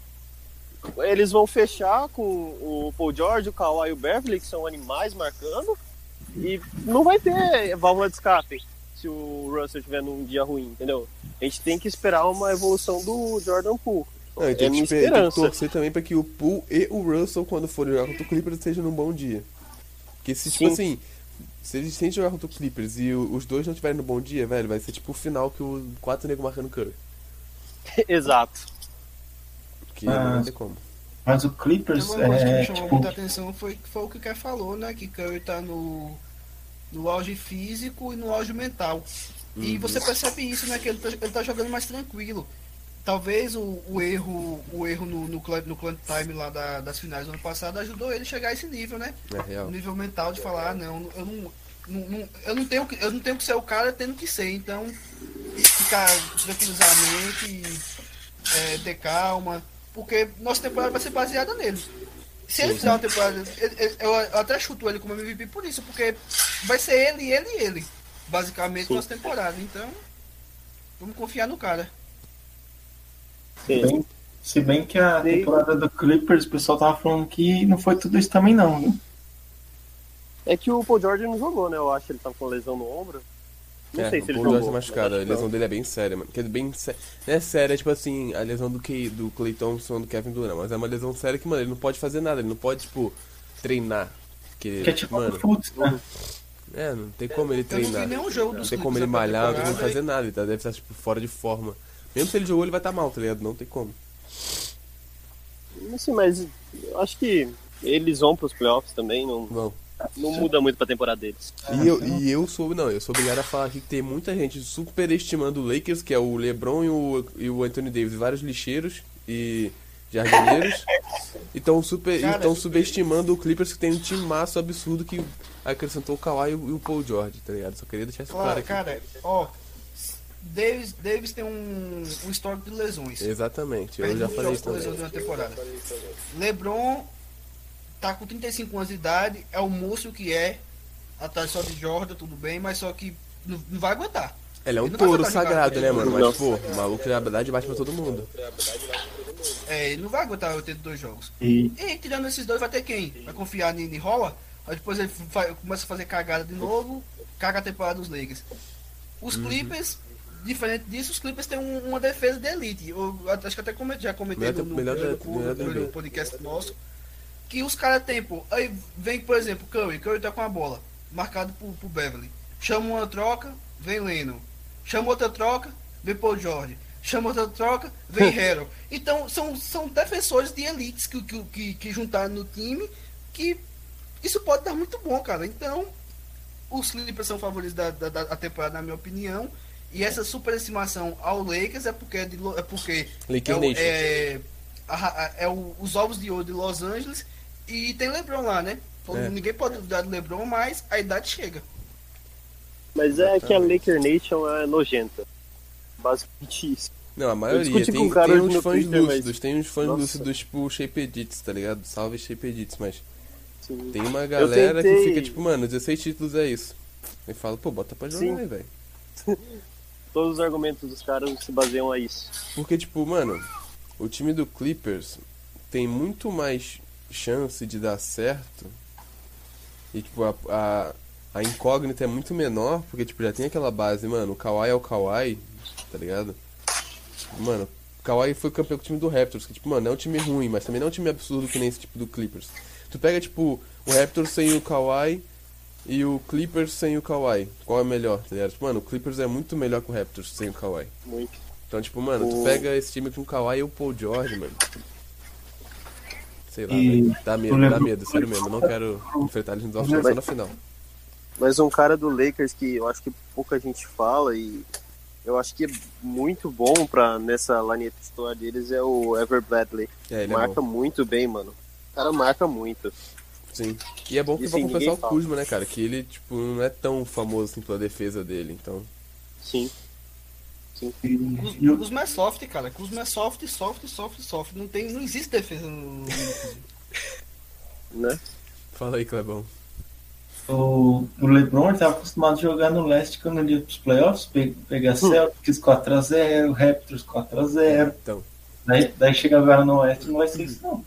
eles vão fechar com o Paul George, o Kawhi e o Beverly, que são animais marcando, e não vai ter válvula de escape se o Russell estiver num dia ruim, entendeu? A gente tem que esperar uma evolução do Jordan Poole. Não, e é tem, minha que, esper- tem que esperança. torcer também pra que o Poole e o Russell, quando forem jogar contra o Clippers, estejam num bom dia. Porque se, tipo Sim. assim, se eles têm que jogar contra o Clippers e o- os dois não estiverem no bom dia, velho, vai ser tipo o final que o quatro negros marcando o Curry. Exato. Porque Ah. não tem como. Mas o Clippers Uma coisa que é me chamou tipo. muita atenção foi, foi o que o Kai falou, né? Que Curry tá no, no auge físico e no auge mental. E você percebe isso, né? Que ele tá, ele tá jogando mais tranquilo. Talvez o, o erro o erro no, no, club, no club time lá da- das finais do ano passado ajudou ele a chegar a esse nível, né? É O nível mental de falar, ah, não, eu não, não, não- eu não tenho que eu não tenho que ser o cara tendo que ser, então ficar tranquilizar a mente, é, ter calma, porque nossa temporada vai ser baseada nele. Se ele fizer uma temporada, eu, eu até chuto ele como MVP por isso, porque vai ser ele, ele e ele, basicamente, nossa temporada. Então, vamos confiar no cara. Sim. Bem, se bem que a Sim. temporada do Clippers, o pessoal tava falando que não foi tudo isso também não, viu? É que o Paul George não jogou, né? Eu acho que ele tava com lesão no ombro. Não é, sei o se ele jogou. tá machucado, a que lesão não. dele é bem séria, mano. Que é bem sé... Não é séria, é tipo assim, a lesão do, Kay, do Clay Thompson, do Kevin Durant, mas é uma lesão séria que, mano, ele não pode fazer nada, ele não pode, tipo, treinar. Porque, Que é tipo mano, né? é, não tem como ele não treinar. nenhum jogo Não dos tem como ele malhar, não tem como fazer nada, ele tá, deve estar tipo, fora de forma. Mesmo se ele jogou, ele vai estar mal, tá ligado? Não tem como. Não sei, mas eu acho que eles vão pros playoffs também, não, Não. Não muda muito pra temporada deles. E eu, e eu sou, não, eu sou obrigado a falar aqui que tem muita gente superestimando o Lakers, que é o LeBron e o, e o Anthony Davis, vários lixeiros e jardineiros. E estão super, Cara, então subestimando o Clippers, que tem um time massa absurdo que acrescentou o Kawhi e o, Paul George, tá ligado? Só queria deixar isso claro cara, ó. Davis, Davis tem um, um histórico de lesões. Exatamente, eu já falei com também. lesão durante a temporada. LeBron tá com 35 anos de idade, é o monstro que é, atrás só de Jordan, tudo bem, mas só que não, não vai aguentar. Ele é um touro sagrado, né, mano? Não. Mas, pô, o maluco já dá de baixo pra todo mundo. É, ele não vai aguentar 82 jogos. E E tirando esses dois, vai ter quem? Vai confiar em rola? Aí depois ele vai- começa a fazer cagada de novo, caga a temporada dos Lakers. Os Uhum. Clippers, diferente disso, os Clippers têm um- uma defesa de elite. Eu acho que até já comentei Melhor- no, no melhor da- melhor NBA. podcast nosso. Que os caras têm, pô. Aí vem, por exemplo, Curry. Curry tá com a bola, marcado por, por Beverly. Chama uma troca, vem Leno. Chama outra troca, vem Paul George. Chama outra troca, vem Harold. Então, são, são defensores de elites que, que, que, que juntaram no time que isso pode dar muito bom, cara. Então, os Clippers são favoritos da, da, da temporada, na minha opinião. E essa superestimação ao Lakers é porque é, de é porque Laker é, o- é, a- a- é o- os ovos de ouro de Los Angeles e tem LeBron lá, né? É. Ninguém pode duvidar do LeBron, mas a idade chega. Mas é que a Laker Nation é nojenta. Basicamente isso. Não, a maioria. Tem, com cara tem uns fãs Twitter, mas- lúcidos, tem uns fãs Nossa. lúcidos, tipo Shape Edits, tá ligado? Salve Shape Edits, mas Sim. tem uma galera que tentei- fica tipo, mano, 16 títulos é isso. E fala, pô, bota pra jogar aí, velho. Todos os argumentos dos caras se baseiam a isso. Porque, tipo, mano, o time do Clippers tem muito mais chance de dar certo. E, tipo, a, a, a incógnita é muito menor, porque, tipo, já tem aquela base, mano, o Kawhi é o Kawhi, tá ligado? Mano, o Kawhi foi campeão com o time do Raptors, que, tipo, mano, é um time ruim, mas também não é um time absurdo que nem esse tipo do Clippers. Tu pega, tipo, o Raptors sem o Kawhi e o Clippers sem o Kawhi. Qual é melhor, tá ligado? Tipo, mano, o Clippers é muito melhor que o Raptors sem o Kawhi. Muito. Então, tipo, mano, tu O- pega esse time com o Kawhi e o Paul George, mano. Sei lá, E. Dá medo, dá medo, sério mesmo. Não quero enfrentar eles nos offs só na final. Mas um cara do Lakers que eu acho que pouca gente fala e eu acho que é muito bom pra nessa linha titular deles é o Ever Bradley. É, ele é marca bom. muito bem, mano. O cara marca muito. Sim. E é bom que vai ninguém compensar o. Kuzma, né, cara? Que ele, tipo, não é tão famoso assim pela defesa dele, então. Sim. Sim. E, Kuz- e o- Kuzma é soft, cara. Kuzma é soft, soft, soft, soft. Não, tem, não existe defesa no. né? Fala aí, Clebão. O, o LeBron estava acostumado a jogar no leste quando ele ia para os playoffs, pe pegar Celtics 4x0, Raptors 4x0. Então. Daí, daí chega agora no oeste não vai ser isso não.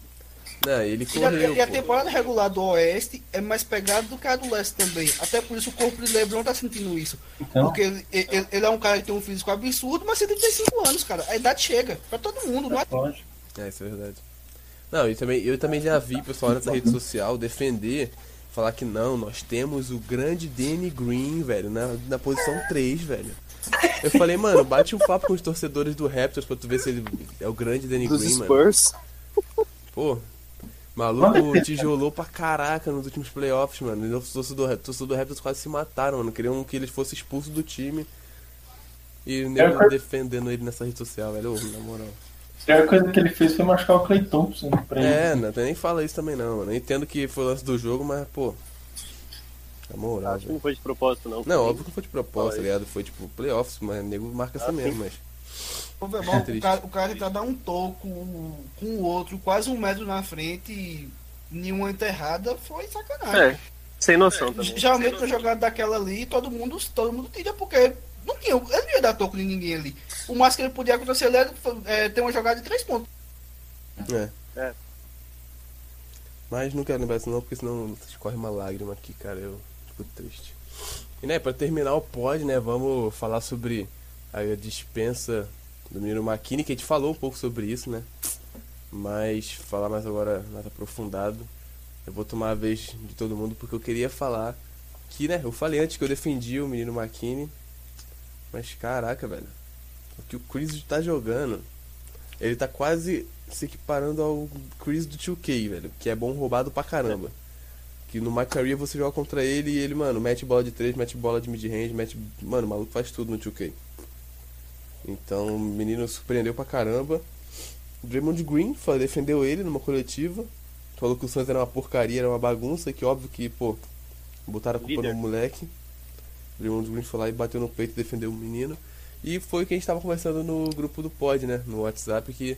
Não, ele E a, correu. e a temporada regular do Oeste é mais pegada do que a do Leste também. Até por isso o corpo de LeBron tá sentindo isso. Então, Porque ele, ele- ele é um cara que tem um físico absurdo, mas tem 35 anos, cara. A idade chega pra todo mundo, não é? lógico. É, isso é verdade. Não, eu também, eu também já vi pessoal nessa rede social defender, falar que não, nós temos o grande Danny Green, velho, na, na posição 3, velho. Eu falei, mano, bate um papo com os torcedores do Raptors pra tu ver se ele é o grande Danny Dos Green, mano. Spurs. Pô, maluco tijolou pra caraca nos últimos playoffs, mano. E Os torcedores do, Raptors quase se mataram, mano. Queriam que ele fosse expulso do time. E o nego É, defendendo ele nessa rede social, velho. Ô, na moral. A pior coisa que ele fez foi machucar o Clay Thompson pra ele. É, não, nem fala isso também não, mano. Eu entendo que foi o lance do jogo, mas, pô. Na moral, Acho que não foi de propósito, não. Não, óbvio que não foi de propósito, tá ligado? Foi tipo playoffs, mas o nego marca assim Ah, mesmo, sim. mas. Bebão, É o, cara, o cara tentar dar um toco com o outro, quase um metro na frente e nenhuma enterrada, foi sacanagem. É, sem noção também. Geralmente na jogada daquela ali, todo mundo, todo mundo tira, porque não tinha, ele não ia dar toco em ninguém ali. O mais que ele podia acontecer ali era é, ter uma jogada de três pontos. É. É. Mas não quero lembrar isso não, porque senão escorre uma lágrima aqui, cara. Eu fico triste. E né, pra terminar o pod, né, vamos falar sobre a dispensa do menino McKinney, que a gente falou um pouco sobre isso, né? Mas falar mais agora mais aprofundado. Eu vou tomar a vez de todo mundo porque eu queria falar que, né, eu falei antes que eu defendi o menino McKinney. Mas caraca, velho. O que o Chris tá jogando, ele tá quase se equiparando ao Chris do 2K, velho. Que é bom roubado pra caramba. Que no My Career você joga contra ele e ele, mano, mete bola de 3, mete bola de mid-range, mete. Mano, o maluco faz tudo no 2K. Então o menino surpreendeu pra caramba. O Draymond Green defendeu ele numa coletiva. Falou que o Suns era uma porcaria, era uma bagunça, que óbvio que, pô, botaram a culpa Líder. no moleque. O Draymond Green foi lá e bateu no peito e defendeu o menino. E foi o que a gente tava conversando no grupo do pod, né? No WhatsApp, que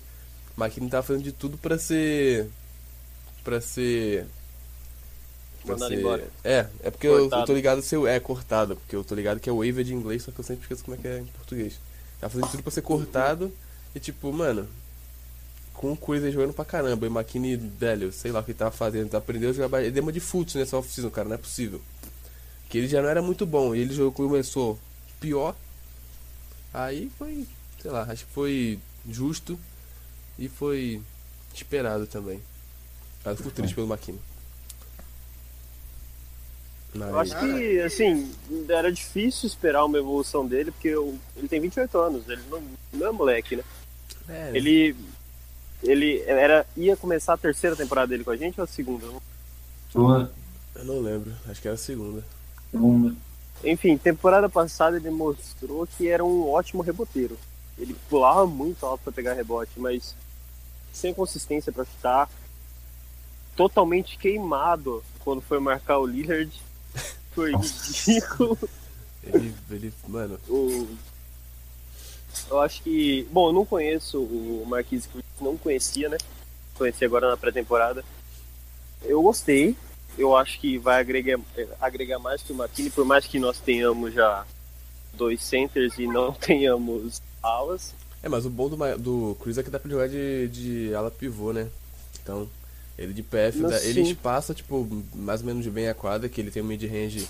o McKinney tava fazendo de tudo pra ser. pra ser. pra Mandado ser- embora. É, é porque eu, eu tô ligado se é cortado, porque eu tô ligado que é waiver de inglês, só que eu sempre esqueço como é que é em português. Tava fazendo tudo pra ser cortado e tipo, mano, com Coisa jogando pra caramba. E o McKinney, velho, sei lá o que tava fazendo. Aprendeu a jogar. uma de futs nessa off-season, cara, não é possível. Que ele já não era muito bom. E ele jogou, começou pior. Aí foi, sei lá, acho que foi justo e foi esperado também. Mas eu fico triste pelo McKinney. Eu Mas, acho que, assim, era difícil esperar uma evolução dele, porque eu- ele tem 28 anos, ele não, não é moleque, né? é, Ele, ele era, ia começar a terceira temporada dele com a gente ou a segunda? Eu não- Sua eu não lembro, acho que era a segunda. segunda. Enfim, temporada passada ele mostrou que era um ótimo reboteiro. Ele pulava muito alto para pegar rebote, mas sem consistência para chutar. Totalmente queimado quando foi marcar o Lillard. Foi ridículo. Ele, ele, mano, O- Eu acho que. Bom, eu não conheço o Marquise Chris, não conhecia, né? Conheci agora na pré-temporada. Eu gostei. Eu acho que vai agregar, agregar mais que o McKinney, por mais que nós tenhamos já dois centers e não tenhamos alas. É, mas o bom do, do Cruz é que dá pra jogar de, de ala pivô, né? Então, ele de PF, Mas dá- ele sim. espaça, tipo, mais ou menos de bem a quadra, que ele tem um mid-range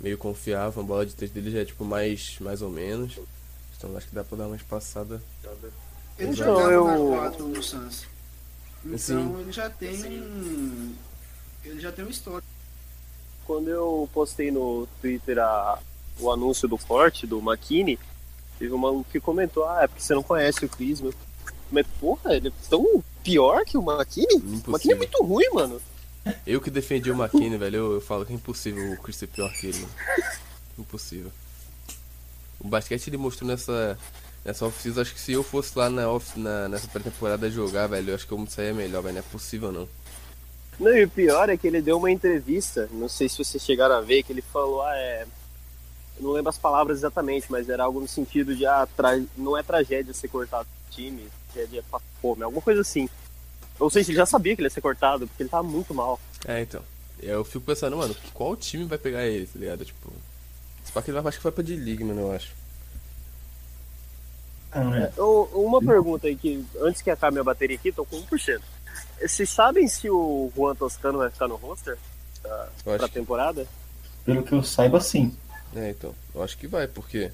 meio confiável, a bola de três dele já é, tipo, mais, mais ou menos. Então, acho que dá pra dar uma espaçada. Ele Então, jogava eu- na 4 no Suns. Então Sim. ele já tem um. Ele já tem uma história. Quando eu postei no Twitter a- o anúncio do corte do McKinney, teve um maluco que comentou: Ah, é porque você não conhece o Chris, meu. Mas, porra, ele é tão pior que o McKinney? O McKinney é Impossível. muito ruim, mano. Eu que defendi o McKinney, velho, eu, eu falo que é impossível o Chris ser pior que ele. Impossível. O basquete ele mostrou nessa, nessa off-season, acho que se eu fosse lá na off, na, nessa pré-temporada jogar, velho, eu acho que eu saía melhor, velho, não é possível não. Não, e o pior é que ele deu uma entrevista, não sei se vocês chegaram a ver, que ele falou, ah, é. Eu não lembro as palavras exatamente, mas era algo no sentido de, ah, tra... não é tragédia ser cortado do time, tragédia é pra fome, alguma coisa assim. Ou seja, ele já sabia que ele ia ser cortado, porque ele tava muito mal. É, então. Eu fico pensando, mano, qual time vai pegar ele, tá ligado? Tipo. Que ele vai, acho que vai pra D-League, mano, eu acho. Ah, é. Eu- uma pergunta aí que, antes que acabe minha bateria aqui, tô com 1%. Vocês sabem se o Juan Toscano vai ficar no roster pra, Eu pra acho que. temporada? Pelo que eu saiba, sim. É, então. Eu acho que vai, porque.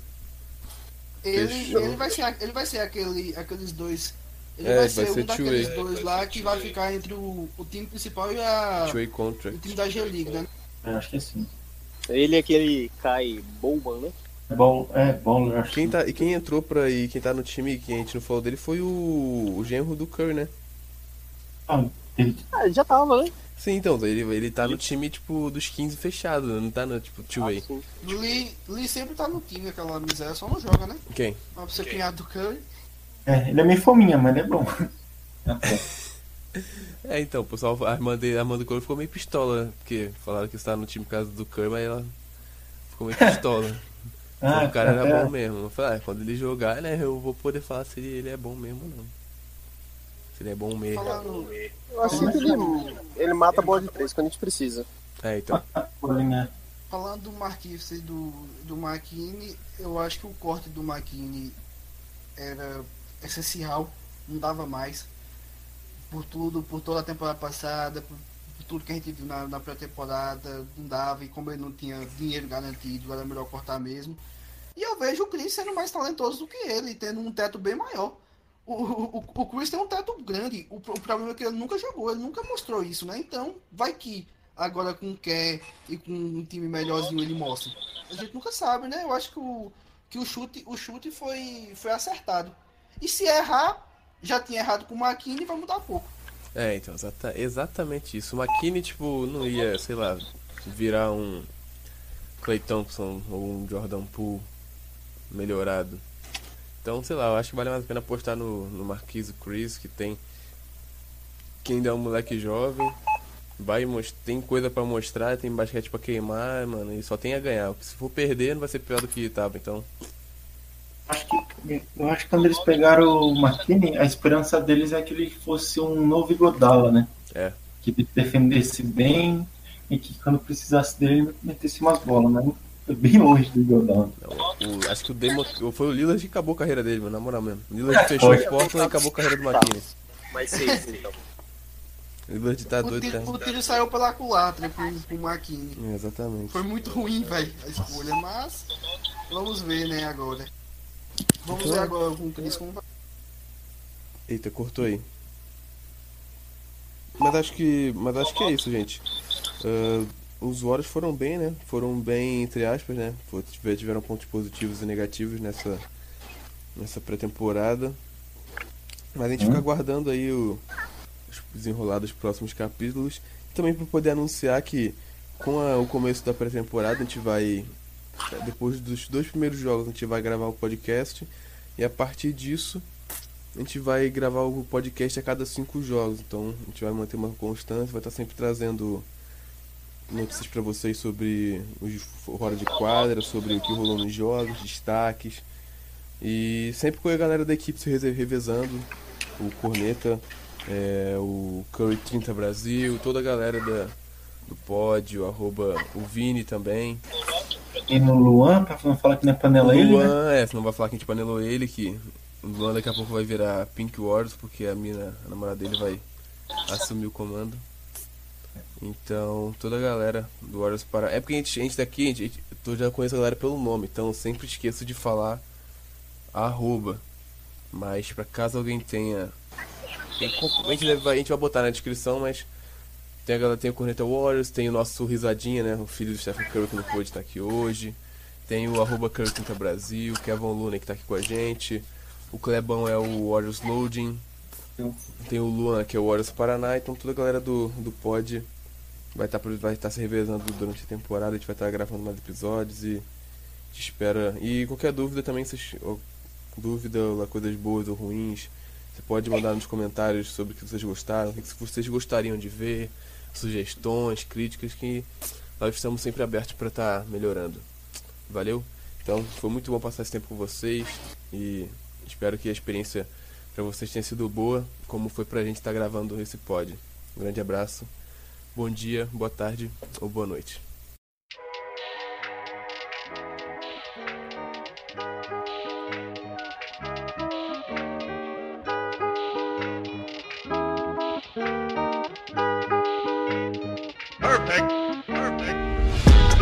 Ele, Fechou. ele vai ser, ele vai ser aquele, aqueles dois. Ele É, vai vai ser ser um daqueles two-way. dois lá que vai ficar entre o, o time principal e a, o time da G-League, né? Eu acho que é sim. Ele é aquele Kai Bowman, né? Bom, é, bom, eu acho Quem, que tá, e quem entrou pra ir, quem tá no time que a gente não falou dele foi o, o genro do Curry, né? Ah, ele- Ah, ele já tava, né? Sim, então, ele, ele tá no time, tipo, dos 15 fechado, não tá no, tipo, two-way. Ah. Lee, Lee sempre tá no time, aquela miséria, só não joga, né? Quem? Mas pra ser cunhado do Curry. é, ele é meio fominha, mas ele é bom. É, então, o pessoal, a irmã, dele, a irmã do Curry ficou meio pistola, né? Porque falaram que está no time por causa do Curry, mas ela ficou meio pistola. Ah, o cara era até- bom mesmo. Eu falei, ah, quando ele jogar, né, eu vou poder falar se ele, ele é bom mesmo ou não. Se ele é bom mesmo. Eu acho que ele, ele mata a bola de três quando a gente precisa. É, então. Falando do Marquinhos e do, do McKinney, eu acho que o corte do McKinney era essencial, não dava mais. Por tudo, por toda a temporada passada, por, por tudo que a gente viu na, na pré-temporada, não dava, e como ele não tinha dinheiro garantido, era melhor cortar mesmo. E eu vejo o Chris sendo mais talentoso do que ele, tendo um teto bem maior. O, o, o Chris tem um teto grande, o, o problema é que ele nunca jogou, ele nunca mostrou isso, né? Então, vai que agora com o Kerr e com um time melhorzinho ele mostra. A gente nunca sabe, né? Eu acho que o, que o chute, o chute foi, foi acertado. E se errar, já tinha errado com o McKinney, vai mudar pouco. É, então, exata- exatamente isso. O McKinney, tipo, não ia, sei lá, virar um Clay Thompson ou um Jordan Poole melhorado. Então, sei lá, eu acho que vale mais a pena apostar no, no Marquise Chris, que tem. Que ainda é um moleque jovem. Vai tem coisa pra mostrar, tem basquete pra queimar, mano, e só tem a ganhar. Se for perder, não vai ser pior do que tava, então. Acho que, eu acho que quando eles pegaram o McKinney, a esperança deles é que ele fosse um novo Igodala, né? É. Que ele defendesse bem e que quando precisasse dele, ele metesse umas bolas, foi bem longe do. Não, o- acho que o Demo, foi o Lillard que acabou a carreira dele, mano, na moral mesmo. O Lillard fechou Foi. as portas e acabou a carreira do McKinney. Mais seis, então. O Lillard tá O doido, tiro, tá? o tiro saiu pela culatra pro, pro McKinney. É, Exatamente. Foi muito ruim, velho, a escolha, mas vamos ver, né, agora. Vamos ver agora com o Chris como vai. Eita, cortou aí. Mas acho que. Mas acho que é isso, gente. Ah, os Warriors foram bem, né? Foram bem, entre aspas, né? Tiveram pontos positivos e negativos nessa, nessa pré-temporada. Mas a gente Hum. fica aguardando aí o, os desenrolar dos próximos capítulos. E também para poder anunciar que com a- o começo da pré-temporada a gente vai. Depois dos dois primeiros jogos a gente vai gravar o podcast. E a partir disso a gente vai gravar o podcast a cada cinco jogos, então a gente vai manter uma constância, vai estar sempre trazendo notícias para vocês sobre os fora de quadra, sobre o que rolou nos jogos, destaques. E sempre com a galera da equipe se revezando, o Corneta, é, o Curry 30 Brasil, toda a galera da, do pod, o arroba o Vini também. E no Luan, pra não falar que não é panela ele, né? Luan, é, você não vai falar que a gente panelou ele, que o Luan daqui a pouco vai virar Pink Wars, porque a mina, a namorada dele vai assumir o comando. Então, toda a galera do Warriors para. É porque a gente, a gente daqui, a gente, eu já conheço a galera pelo nome, então eu sempre esqueço de falar arroba. Mas pra caso alguém tenha. A gente, deve, a gente vai botar na descrição, mas tem a galera, tem o Corneta Warriors, tem o nosso risadinha, né? O filho do Stephen Curry que não pôde estar aqui hoje. Tem o arroba Curry 30 Brasil, Kevin Luna que tá aqui com a gente. O Clebão é o Warriors Loading. Tem o Luan, que é o Warriors Paraná. Então toda a galera do, do pod vai estar vai tá se revezando durante a temporada. A gente vai estar gravando mais episódios e te espera. E qualquer dúvida também, vocês, dúvida, coisas boas ou ruins, você pode mandar nos comentários sobre o que vocês gostaram, o que vocês gostariam de ver, sugestões, críticas, que nós estamos sempre abertos para estar melhorando. Valeu? Então foi muito bom passar esse tempo com vocês e espero que a experiência para vocês tenha sido boa, como foi pra gente estar gravando esse pod. Um grande abraço bom dia, boa tarde ou boa noite.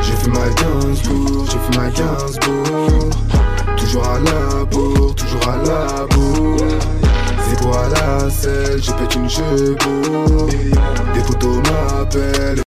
J'ai fait ma Gainsbourg, j'ai fait ma Gainsbourg Toujours à la bourre, toujours à la bourre Voilà celle, j'ai pété une chevaux Des photos m'appellent.